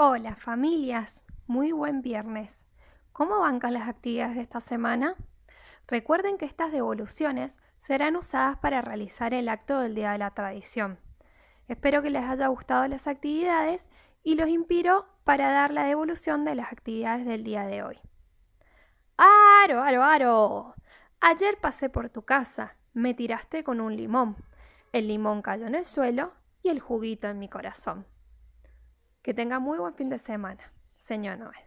Hola familias, muy buen viernes. ¿Cómo van las actividades de esta semana? Recuerden que estas devoluciones serán usadas para realizar el acto del Día de la Tradición. Espero que les haya gustado las actividades y los inspiro para dar la devolución de las actividades del día de hoy. ¡Aro, aro, aro! Ayer pasé por tu casa, me tiraste con un limón. El limón cayó en el suelo y el juguito en mi corazón. Que tenga muy buen fin de semana. Señor Noel.